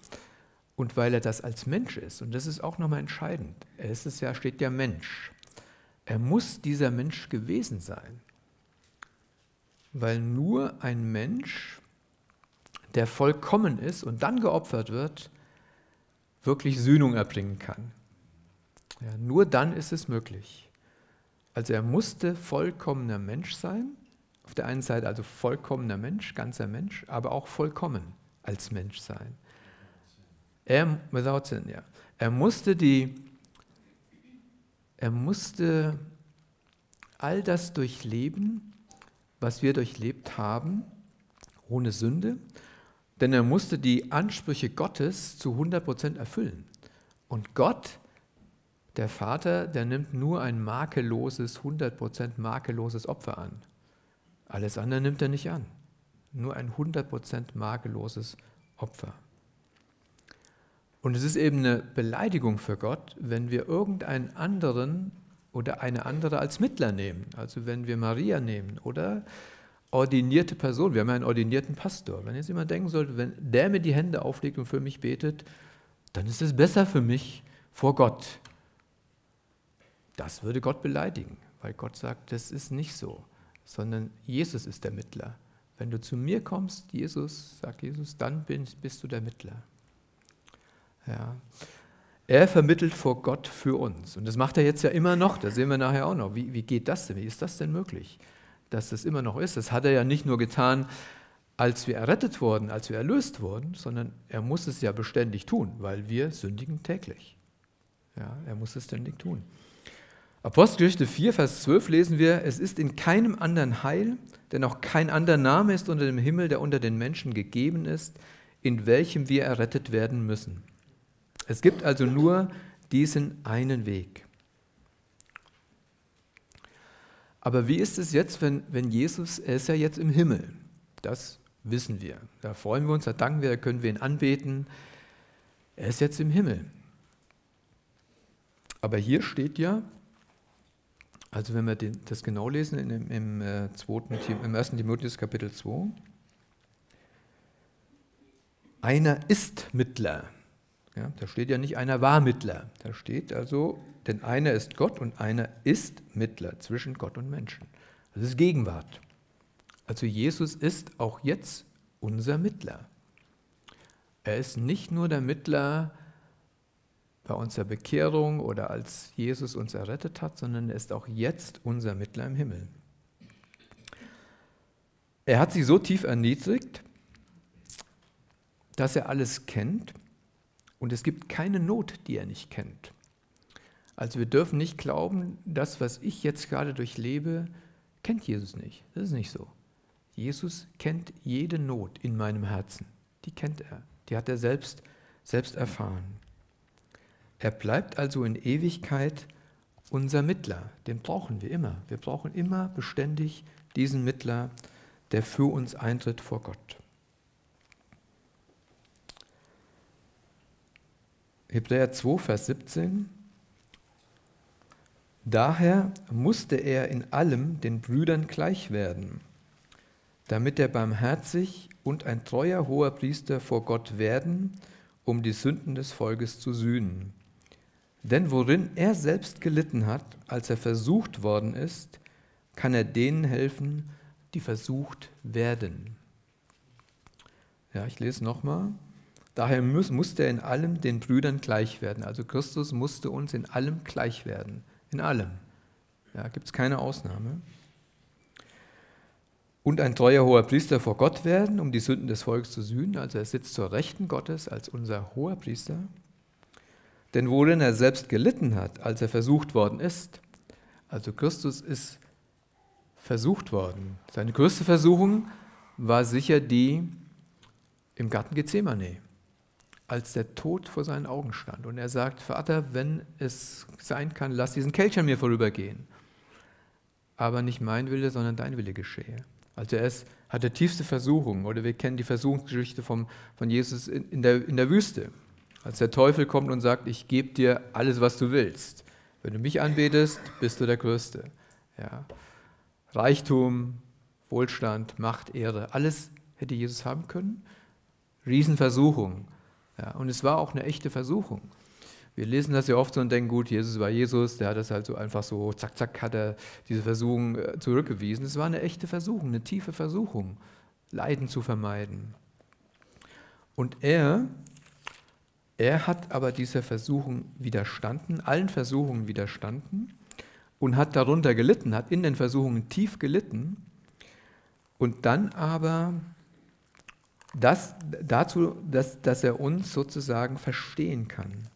und weil er das als Mensch ist, und das ist auch nochmal entscheidend, es ist ja, steht ja Mensch, er muss dieser Mensch gewesen sein, weil nur ein Mensch, der vollkommen ist und dann geopfert wird, wirklich Sühnung erbringen kann. Ja, nur dann ist es möglich. Also er musste vollkommener Mensch sein, auf der einen Seite also vollkommener Mensch, ganzer Mensch, aber auch vollkommen als Mensch sein. Er, without sin, ja. Er musste die, er musste all das durchleben, was wir durchlebt haben, ohne Sünde, denn er musste die Ansprüche Gottes zu 100% erfüllen. Und Gott, der Vater, der nimmt nur ein makelloses, 100% makelloses Opfer an. Alles andere nimmt er nicht an. Nur ein 100% makelloses Opfer. Und es ist eben eine Beleidigung für Gott, wenn wir irgendeinen anderen oder eine andere als Mittler nehmen. Also wenn wir Maria nehmen oder ordinierte Person. Wir haben ja einen ordinierten Pastor. Wenn jetzt jemand denken sollte, wenn der mir die Hände auflegt und für mich betet, dann ist es besser für mich vor Gott. Das würde Gott beleidigen, weil Gott sagt, das ist nicht so sondern Jesus ist der Mittler. Wenn du zu mir kommst, Jesus, sagt Jesus, dann bist du der Mittler. Ja. Er vermittelt vor Gott für uns. Und das macht er jetzt ja immer noch. Das sehen wir nachher auch noch. Wie, wie geht das denn? Wie ist das denn möglich, dass das immer noch ist? Das hat er ja nicht nur getan, als wir errettet wurden, als wir erlöst wurden, sondern er muss es ja beständig tun, weil wir sündigen täglich. Ja, er muss es ständig tun. Apostelgeschichte 4, Vers 12 lesen wir, es ist in keinem anderen Heil, denn auch kein anderer Name ist unter dem Himmel, der unter den Menschen gegeben ist, in welchem wir errettet werden müssen. Es gibt also nur diesen einen Weg. Aber wie ist es jetzt, wenn, wenn Jesus, er ist ja jetzt im Himmel, das wissen wir. Da freuen wir uns, da danken wir, da können wir ihn anbeten. Er ist jetzt im Himmel. Aber hier steht ja, also wenn wir den, das genau lesen im, im, äh, zweiten, im 1. Timotheus Kapitel 2, einer ist Mittler. Ja, da steht ja nicht einer war Mittler. Da steht also, denn einer ist Gott und einer ist Mittler zwischen Gott und Menschen. Das ist Gegenwart. Also Jesus ist auch jetzt unser Mittler. Er ist nicht nur der Mittler bei unserer Bekehrung oder als Jesus uns errettet hat, sondern er ist auch jetzt unser Mittler im Himmel. Er hat sie so tief erniedrigt, dass er alles kennt und es gibt keine Not, die er nicht kennt. Also wir dürfen nicht glauben, das, was ich jetzt gerade durchlebe, kennt Jesus nicht. Das ist nicht so. Jesus kennt jede Not in meinem Herzen. Die kennt er. Die hat er selbst, selbst erfahren. Er bleibt also in Ewigkeit unser Mittler. Den brauchen wir immer. Wir brauchen immer beständig diesen Mittler, der für uns eintritt vor Gott. Hebräer 2, Vers 17. Daher musste er in allem den Brüdern gleich werden, damit er barmherzig und ein treuer hoher Priester vor Gott werden, um die Sünden des Volkes zu sühnen. Denn worin er selbst gelitten hat, als er versucht worden ist, kann er denen helfen, die versucht werden. Ja, ich lese nochmal. Daher muss, musste er in allem den Brüdern gleich werden. Also Christus musste uns in allem gleich werden. In allem. Ja, gibt es keine Ausnahme. Und ein treuer hoher Priester vor Gott werden, um die Sünden des Volkes zu sühnen. Also er sitzt zur Rechten Gottes als unser hoher Priester. Denn worin er selbst gelitten hat, als er versucht worden ist. Also Christus ist versucht worden. Seine größte Versuchung war sicher die im Garten Gethsemane als der Tod vor seinen Augen stand. Und er sagt, Vater, wenn es sein kann, lass diesen Kelch an mir vorübergehen. Aber nicht mein Wille, sondern dein Wille geschehe. Also er ist, hat der tiefste Versuchung, oder wir kennen die Versuchungsgeschichte vom, von Jesus in, in, der, in der Wüste. Als der Teufel kommt und sagt, ich gebe dir alles, was du willst. Wenn du mich anbetest, bist du der Größte. Ja. Reichtum, Wohlstand, Macht, Ehre, alles hätte Jesus haben können. Riesenversuchung. Ja, und es war auch eine echte Versuchung. Wir lesen das ja oft so und denken, gut, Jesus war Jesus, der hat das halt so einfach so, zack, zack, hat er diese Versuchung äh, zurückgewiesen. Es war eine echte Versuchung, eine tiefe Versuchung, Leiden zu vermeiden. Und er, er hat aber dieser Versuchung widerstanden, allen Versuchungen widerstanden und hat darunter gelitten, hat in den Versuchungen tief gelitten und dann aber das, dazu, dass, dass er uns sozusagen verstehen kann.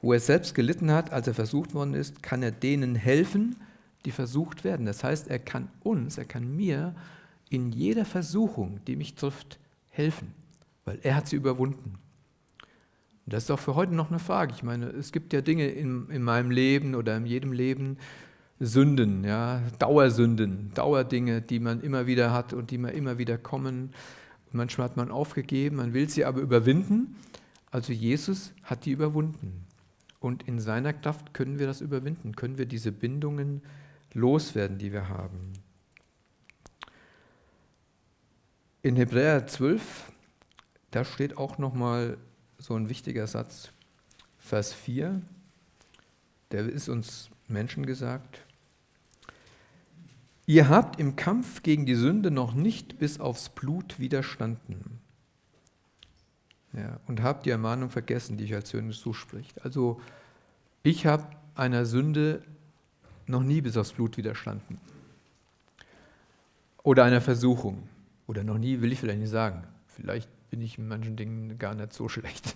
Wo er selbst gelitten hat, als er versucht worden ist, kann er denen helfen, die versucht werden. Das heißt, er kann uns, er kann mir in jeder Versuchung, die mich trifft, helfen, weil er hat sie überwunden. Und das ist auch für heute noch eine Frage. Ich meine, es gibt ja Dinge in, in meinem Leben oder in jedem Leben, Sünden, ja, Dauersünden, Dauerdinge, die man immer wieder hat und die man immer wieder kommen. Manchmal hat man aufgegeben, man will sie aber überwinden. Also Jesus hat die überwunden. Und in seiner Kraft können wir das überwinden, können wir diese Bindungen loswerden, die wir haben. In Hebräer 12, da steht auch nochmal so ein wichtiger Satz, Vers 4, der ist uns Menschen gesagt. Ihr habt im Kampf gegen die Sünde noch nicht bis aufs Blut widerstanden. Ja, und habt die Ermahnung vergessen, die ich als Sünde zuspricht. Also ich habe einer Sünde noch nie bis aufs Blut widerstanden. Oder einer Versuchung. Oder noch nie will ich vielleicht nicht sagen. Vielleicht bin ich in manchen Dingen gar nicht so (laughs) schlecht.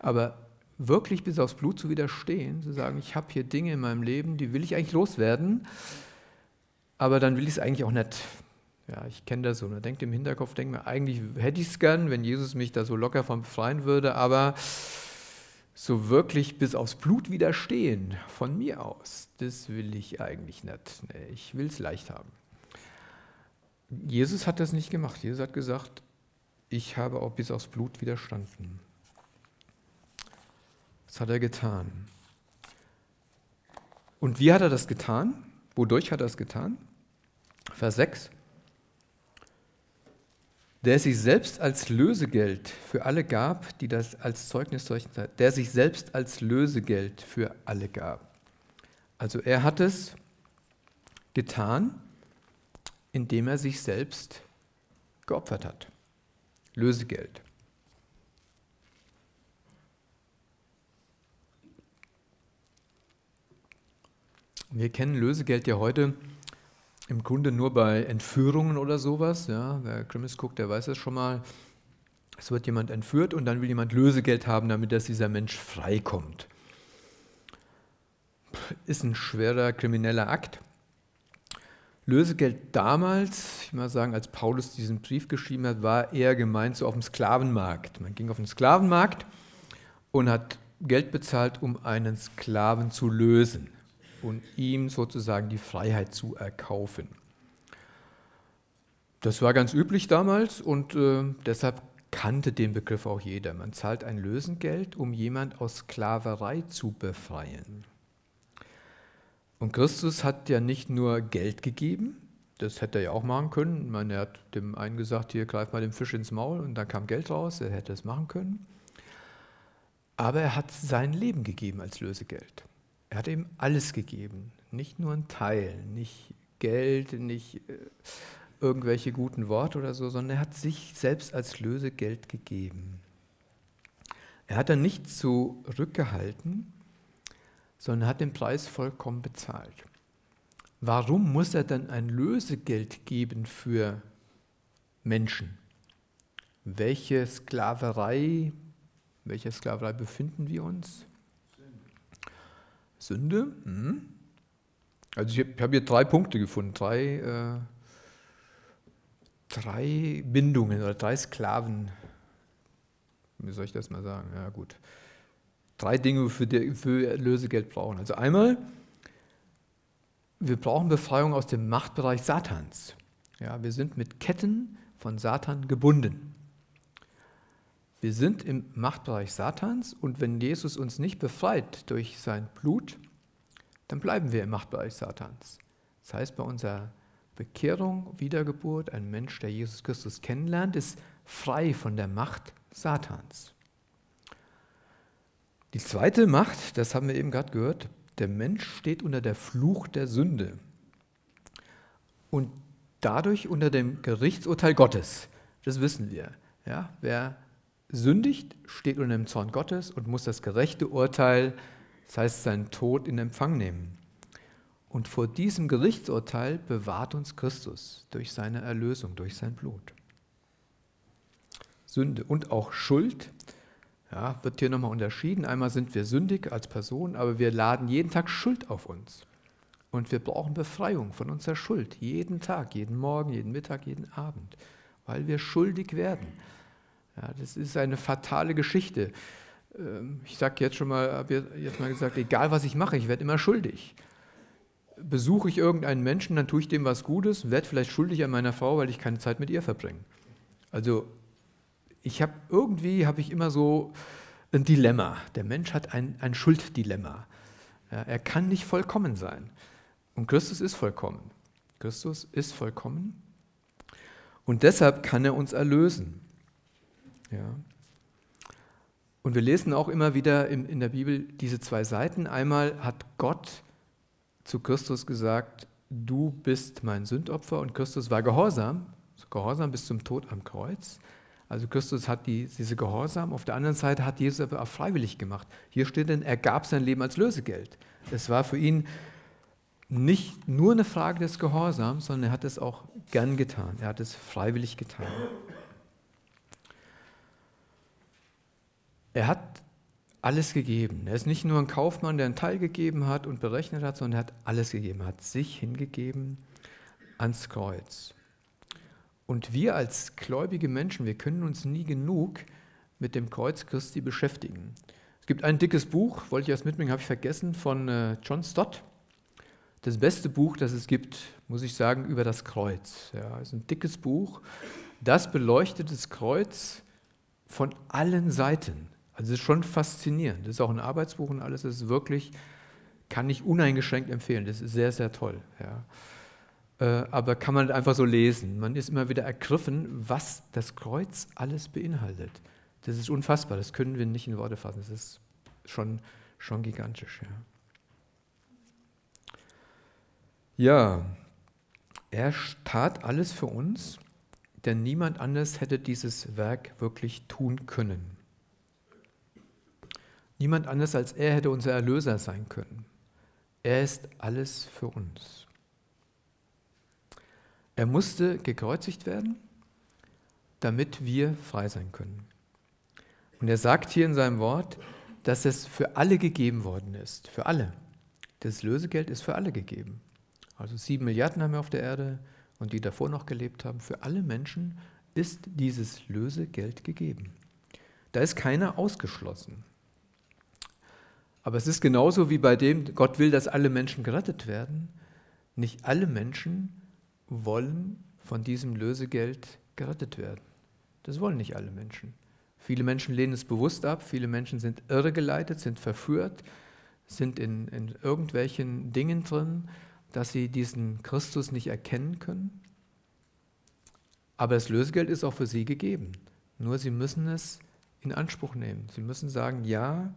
Aber wirklich bis aufs Blut zu widerstehen, zu sagen, ich habe hier Dinge in meinem Leben, die will ich eigentlich loswerden aber dann will ich es eigentlich auch nicht. Ja, ich kenne das so. Man denkt im Hinterkopf, denkt mir, eigentlich hätte ich es gern, wenn Jesus mich da so locker von befreien würde, aber so wirklich bis aufs Blut widerstehen, von mir aus, das will ich eigentlich nicht. Nee, ich will es leicht haben. Jesus hat das nicht gemacht. Jesus hat gesagt, ich habe auch bis aufs Blut widerstanden. Das hat er getan. Und wie hat er das getan? Wodurch hat er es getan? Vers 6. Der sich selbst als Lösegeld für alle gab, die das als Zeugnis solchen der sich selbst als Lösegeld für alle gab. Also er hat es getan, indem er sich selbst geopfert hat. Lösegeld. Wir kennen Lösegeld ja heute im Grunde nur bei Entführungen oder sowas. Ja, wer Grimmels guckt, der weiß das schon mal. Es wird jemand entführt und dann will jemand Lösegeld haben, damit dass dieser Mensch freikommt. Ist ein schwerer krimineller Akt. Lösegeld damals, ich mal sagen, als Paulus diesen Brief geschrieben hat, war eher gemeint so auf dem Sklavenmarkt. Man ging auf den Sklavenmarkt und hat Geld bezahlt, um einen Sklaven zu lösen und ihm sozusagen die Freiheit zu erkaufen. Das war ganz üblich damals und äh, deshalb kannte den Begriff auch jeder. Man zahlt ein Lösengeld, um jemand aus Sklaverei zu befreien. Und Christus hat ja nicht nur Geld gegeben, das hätte er ja auch machen können. Ich meine, er hat dem einen gesagt, hier greif mal den Fisch ins Maul und dann kam Geld raus, er hätte es machen können. Aber er hat sein Leben gegeben als Lösegeld. Er hat ihm alles gegeben, nicht nur ein Teil, nicht Geld, nicht äh, irgendwelche guten Worte oder so, sondern er hat sich selbst als Lösegeld gegeben. Er hat dann nicht zurückgehalten, sondern hat den Preis vollkommen bezahlt. Warum muss er dann ein Lösegeld geben für Menschen? Welche Sklaverei, welcher Sklaverei befinden wir uns? Sünde. Hm. Also ich habe hier drei Punkte gefunden, drei, äh, drei Bindungen oder drei Sklaven. Wie soll ich das mal sagen? Ja gut. Drei Dinge, für die wir Lösegeld brauchen. Also einmal, wir brauchen Befreiung aus dem Machtbereich Satans. Ja, wir sind mit Ketten von Satan gebunden. Wir sind im Machtbereich Satans und wenn Jesus uns nicht befreit durch sein Blut, dann bleiben wir im Machtbereich Satans. Das heißt, bei unserer Bekehrung, Wiedergeburt, ein Mensch, der Jesus Christus kennenlernt, ist frei von der Macht Satans. Die zweite Macht, das haben wir eben gerade gehört, der Mensch steht unter der Fluch der Sünde und dadurch unter dem Gerichtsurteil Gottes. Das wissen wir. Ja, wer sündigt, steht unter dem Zorn Gottes und muss das gerechte Urteil, das heißt seinen Tod, in Empfang nehmen. Und vor diesem Gerichtsurteil bewahrt uns Christus durch seine Erlösung, durch sein Blut. Sünde und auch Schuld ja, wird hier nochmal unterschieden. Einmal sind wir sündig als Person, aber wir laden jeden Tag Schuld auf uns. Und wir brauchen Befreiung von unserer Schuld, jeden Tag, jeden Morgen, jeden Mittag, jeden Abend, weil wir schuldig werden. Ja, das ist eine fatale Geschichte. Ähm, ich sage jetzt schon mal, habe jetzt mal gesagt, egal was ich mache, ich werde immer schuldig. Besuche ich irgendeinen Menschen, dann tue ich dem was Gutes, werde vielleicht schuldig an meiner Frau, weil ich keine Zeit mit ihr verbringe. Also ich habe irgendwie habe ich immer so ein Dilemma. Der Mensch hat ein, ein Schulddilemma. Ja, er kann nicht vollkommen sein. Und Christus ist vollkommen. Christus ist vollkommen. Und deshalb kann er uns erlösen. Ja. Und wir lesen auch immer wieder in, in der Bibel diese zwei Seiten. Einmal hat Gott zu Christus gesagt, du bist mein Sündopfer und Christus war gehorsam, gehorsam bis zum Tod am Kreuz. Also Christus hat die, diese Gehorsam, auf der anderen Seite hat Jesus aber auch freiwillig gemacht. Hier steht denn, er gab sein Leben als Lösegeld. Es war für ihn nicht nur eine Frage des Gehorsams, sondern er hat es auch gern getan. Er hat es freiwillig getan. Er hat alles gegeben. Er ist nicht nur ein Kaufmann, der einen Teil gegeben hat und berechnet hat, sondern er hat alles gegeben. Er hat sich hingegeben ans Kreuz. Und wir als gläubige Menschen, wir können uns nie genug mit dem Kreuz Christi beschäftigen. Es gibt ein dickes Buch, wollte ich erst mitbringen, habe ich vergessen, von äh, John Stott. Das beste Buch, das es gibt, muss ich sagen, über das Kreuz. Ja, ist ein dickes Buch. Das beleuchtet das Kreuz von allen Seiten. Also es ist schon faszinierend. Das ist auch ein Arbeitsbuch und alles. Das ist wirklich, kann ich uneingeschränkt empfehlen. Das ist sehr, sehr toll. Ja. Äh, aber kann man einfach so lesen. Man ist immer wieder ergriffen, was das Kreuz alles beinhaltet. Das ist unfassbar. Das können wir nicht in Worte fassen. Das ist schon, schon gigantisch. Ja. ja, er tat alles für uns, denn niemand anders hätte dieses Werk wirklich tun können. Niemand anders als er hätte unser Erlöser sein können. Er ist alles für uns. Er musste gekreuzigt werden, damit wir frei sein können. Und er sagt hier in seinem Wort, dass es für alle gegeben worden ist. Für alle. Das Lösegeld ist für alle gegeben. Also sieben Milliarden haben wir auf der Erde und die davor noch gelebt haben. Für alle Menschen ist dieses Lösegeld gegeben. Da ist keiner ausgeschlossen. Aber es ist genauso wie bei dem, Gott will, dass alle Menschen gerettet werden. Nicht alle Menschen wollen von diesem Lösegeld gerettet werden. Das wollen nicht alle Menschen. Viele Menschen lehnen es bewusst ab, viele Menschen sind irregeleitet, sind verführt, sind in, in irgendwelchen Dingen drin, dass sie diesen Christus nicht erkennen können. Aber das Lösegeld ist auch für sie gegeben. Nur sie müssen es in Anspruch nehmen. Sie müssen sagen, ja,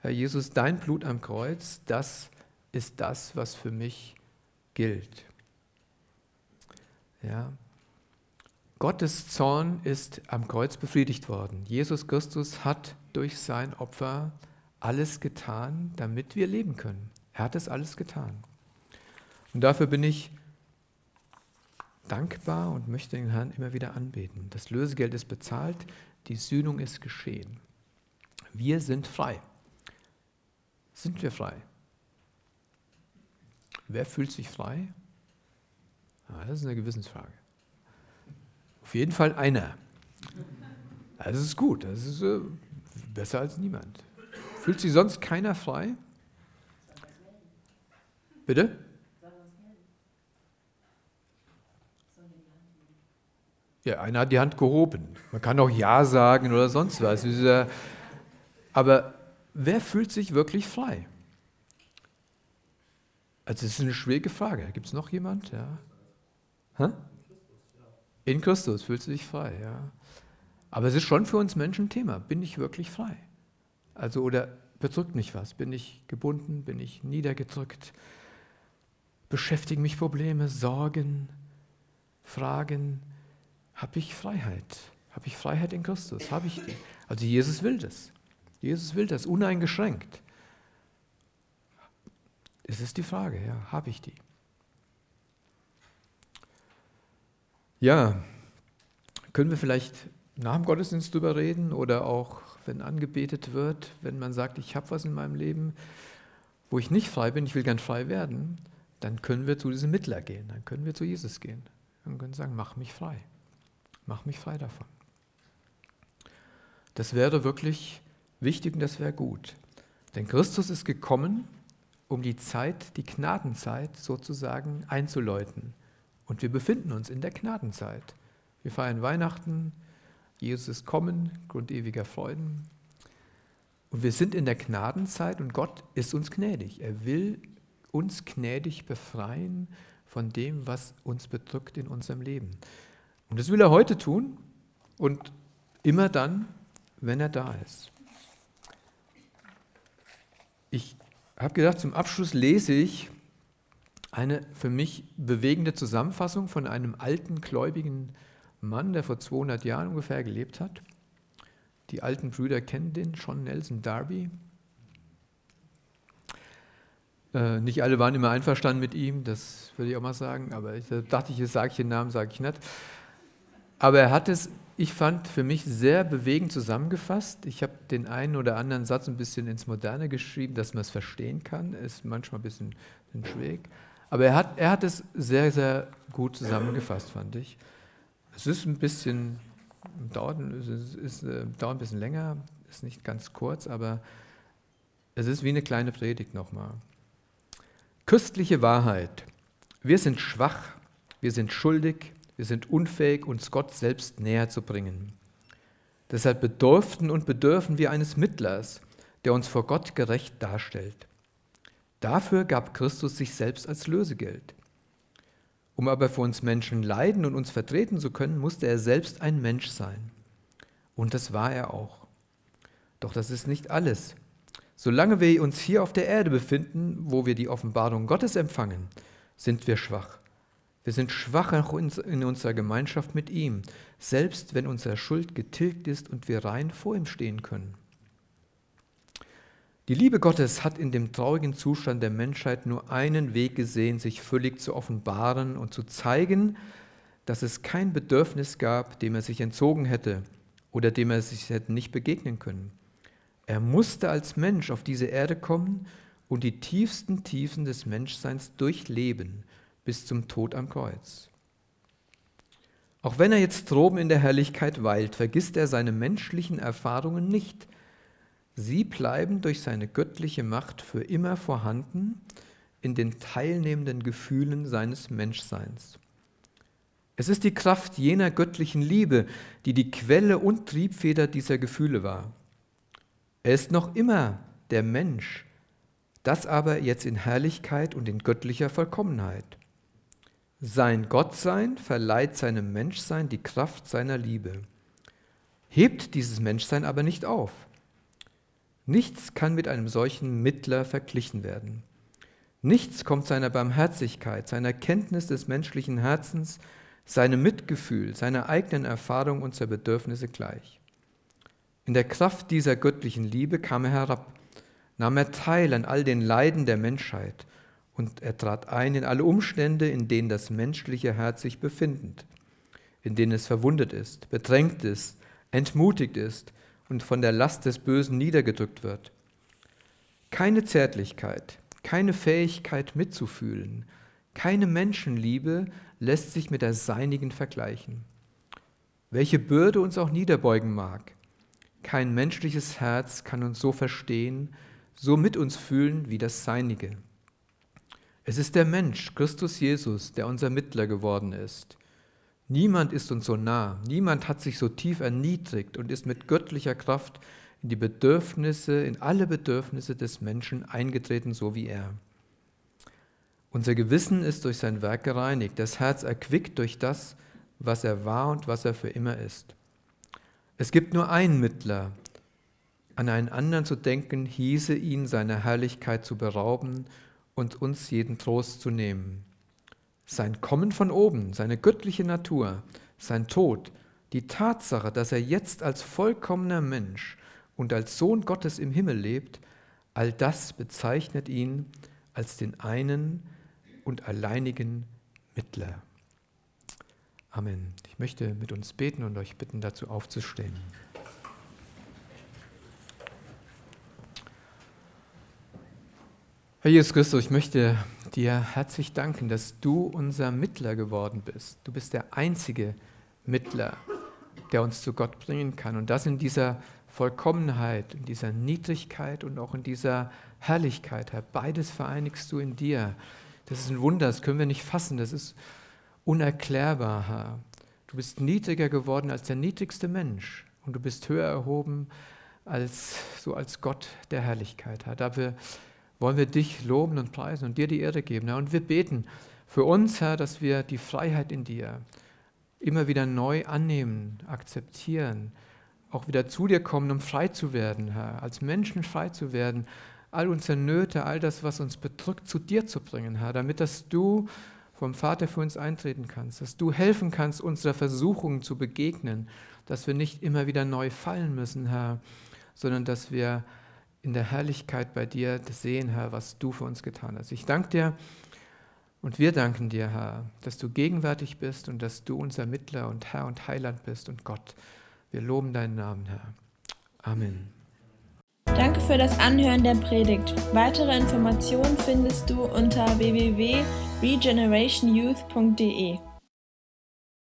Herr Jesus, dein Blut am Kreuz, das ist das, was für mich gilt. Ja. Gottes Zorn ist am Kreuz befriedigt worden. Jesus Christus hat durch sein Opfer alles getan, damit wir leben können. Er hat es alles getan. Und dafür bin ich dankbar und möchte den Herrn immer wieder anbeten. Das Lösegeld ist bezahlt, die Sühnung ist geschehen. Wir sind frei. Sind wir frei? Wer fühlt sich frei? Ah, das ist eine Gewissensfrage. Auf jeden Fall einer. Das ist gut, das ist äh, besser als niemand. Fühlt sich sonst keiner frei? Bitte? Ja, einer hat die Hand gehoben. Man kann auch Ja sagen oder sonst was. Aber wer fühlt sich wirklich frei? Also das ist eine schwierige Frage. Gibt es noch jemand? Ja. Hä? In Christus fühlst du dich frei, ja. Aber es ist schon für uns Menschen ein Thema. Bin ich wirklich frei? Also, oder bedrückt mich was? Bin ich gebunden? Bin ich niedergedrückt? Beschäftigen mich Probleme, Sorgen, Fragen? Habe ich Freiheit? Habe ich Freiheit in Christus? Habe ich die? Also, Jesus will das. Jesus will das uneingeschränkt. Es ist die Frage, ja, habe ich die? Ja, können wir vielleicht nach dem Gottesdienst drüber reden oder auch, wenn angebetet wird, wenn man sagt, ich habe was in meinem Leben, wo ich nicht frei bin, ich will gern frei werden, dann können wir zu diesem Mittler gehen, dann können wir zu Jesus gehen und können sagen, mach mich frei, mach mich frei davon. Das wäre wirklich wichtig und das wäre gut. Denn Christus ist gekommen, um die Zeit, die Gnadenzeit sozusagen einzuläuten. Und wir befinden uns in der Gnadenzeit. Wir feiern Weihnachten, Jesus ist kommen, Grund ewiger Freuden. Und wir sind in der Gnadenzeit und Gott ist uns gnädig. Er will uns gnädig befreien von dem, was uns bedrückt in unserem Leben. Und das will er heute tun und immer dann, wenn er da ist. Ich habe gedacht, zum Abschluss lese ich eine für mich bewegende Zusammenfassung von einem alten gläubigen Mann, der vor 200 Jahren ungefähr gelebt hat. Die alten Brüder kennen den, John Nelson Darby. Äh, nicht alle waren immer einverstanden mit ihm, das würde ich auch mal sagen, aber ich dachte ich, jetzt sage ich den Namen, sage ich nicht. Aber er hat es, ich fand, für mich sehr bewegend zusammengefasst. Ich habe den einen oder anderen Satz ein bisschen ins Moderne geschrieben, dass man es verstehen kann. Ist manchmal ein bisschen schwierig. Aber er hat, er hat es sehr, sehr gut zusammengefasst, fand ich. Es ist ein bisschen, dauert, ist, ist, äh, dauert ein bisschen länger, ist nicht ganz kurz, aber es ist wie eine kleine Predigt nochmal. Köstliche Wahrheit. Wir sind schwach, wir sind schuldig, wir sind unfähig, uns Gott selbst näher zu bringen. Deshalb bedurften und bedürfen wir eines Mittlers, der uns vor Gott gerecht darstellt. Dafür gab Christus sich selbst als Lösegeld. Um aber für uns Menschen leiden und uns vertreten zu können, musste er selbst ein Mensch sein. Und das war er auch. Doch das ist nicht alles. Solange wir uns hier auf der Erde befinden, wo wir die Offenbarung Gottes empfangen, sind wir schwach. Wir sind schwach in unserer Gemeinschaft mit ihm, selbst wenn unsere Schuld getilgt ist und wir rein vor ihm stehen können. Die Liebe Gottes hat in dem traurigen Zustand der Menschheit nur einen Weg gesehen, sich völlig zu offenbaren und zu zeigen, dass es kein Bedürfnis gab, dem er sich entzogen hätte oder dem er sich hätte nicht begegnen können. Er musste als Mensch auf diese Erde kommen und die tiefsten Tiefen des Menschseins durchleben bis zum Tod am Kreuz. Auch wenn er jetzt droben in der Herrlichkeit weilt, vergisst er seine menschlichen Erfahrungen nicht, Sie bleiben durch seine göttliche Macht für immer vorhanden in den teilnehmenden Gefühlen seines Menschseins. Es ist die Kraft jener göttlichen Liebe, die die Quelle und Triebfeder dieser Gefühle war. Er ist noch immer der Mensch, das aber jetzt in Herrlichkeit und in göttlicher Vollkommenheit. Sein Gottsein verleiht seinem Menschsein die Kraft seiner Liebe, hebt dieses Menschsein aber nicht auf. Nichts kann mit einem solchen Mittler verglichen werden. Nichts kommt seiner Barmherzigkeit, seiner Kenntnis des menschlichen Herzens, seinem Mitgefühl, seiner eigenen Erfahrung und seiner Bedürfnisse gleich. In der Kraft dieser göttlichen Liebe kam er herab, nahm er teil an all den Leiden der Menschheit und er trat ein in alle Umstände, in denen das menschliche Herz sich befindet, in denen es verwundet ist, bedrängt ist, entmutigt ist und von der Last des Bösen niedergedrückt wird. Keine Zärtlichkeit, keine Fähigkeit mitzufühlen, keine Menschenliebe lässt sich mit der seinigen vergleichen. Welche Bürde uns auch niederbeugen mag, kein menschliches Herz kann uns so verstehen, so mit uns fühlen wie das seinige. Es ist der Mensch, Christus Jesus, der unser Mittler geworden ist. Niemand ist uns so nah, niemand hat sich so tief erniedrigt und ist mit göttlicher Kraft in die Bedürfnisse, in alle Bedürfnisse des Menschen eingetreten, so wie er. Unser Gewissen ist durch sein Werk gereinigt, das Herz erquickt durch das, was er war und was er für immer ist. Es gibt nur einen Mittler. An einen anderen zu denken, hieße ihn seiner Herrlichkeit zu berauben und uns jeden Trost zu nehmen. Sein Kommen von oben, seine göttliche Natur, sein Tod, die Tatsache, dass er jetzt als vollkommener Mensch und als Sohn Gottes im Himmel lebt, all das bezeichnet ihn als den einen und alleinigen Mittler. Amen. Ich möchte mit uns beten und euch bitten, dazu aufzustehen. Herr Jesus Christus, ich möchte dir herzlich danken, dass du unser Mittler geworden bist. Du bist der einzige Mittler, der uns zu Gott bringen kann. Und das in dieser Vollkommenheit, in dieser Niedrigkeit und auch in dieser Herrlichkeit, Herr. Beides vereinigst du in dir. Das ist ein Wunder, das können wir nicht fassen, das ist unerklärbar, Herr. Du bist niedriger geworden als der niedrigste Mensch und du bist höher erhoben als so als Gott der Herrlichkeit, Herr. Dafür wollen wir dich loben und preisen und dir die Ehre geben, Herr. Und wir beten für uns, Herr, dass wir die Freiheit in dir immer wieder neu annehmen, akzeptieren, auch wieder zu dir kommen, um frei zu werden, Herr, als Menschen frei zu werden, all unsere Nöte, all das, was uns bedrückt, zu dir zu bringen, Herr, damit dass du vom Vater für uns eintreten kannst, dass du helfen kannst, unserer Versuchungen zu begegnen, dass wir nicht immer wieder neu fallen müssen, Herr, sondern dass wir in der Herrlichkeit bei dir sehen, Herr, was du für uns getan hast. Ich danke dir und wir danken dir, Herr, dass du gegenwärtig bist und dass du unser Mittler und Herr und Heiland bist und Gott. Wir loben deinen Namen, Herr. Amen. Danke für das Anhören der Predigt. Weitere Informationen findest du unter www.regenerationyouth.de.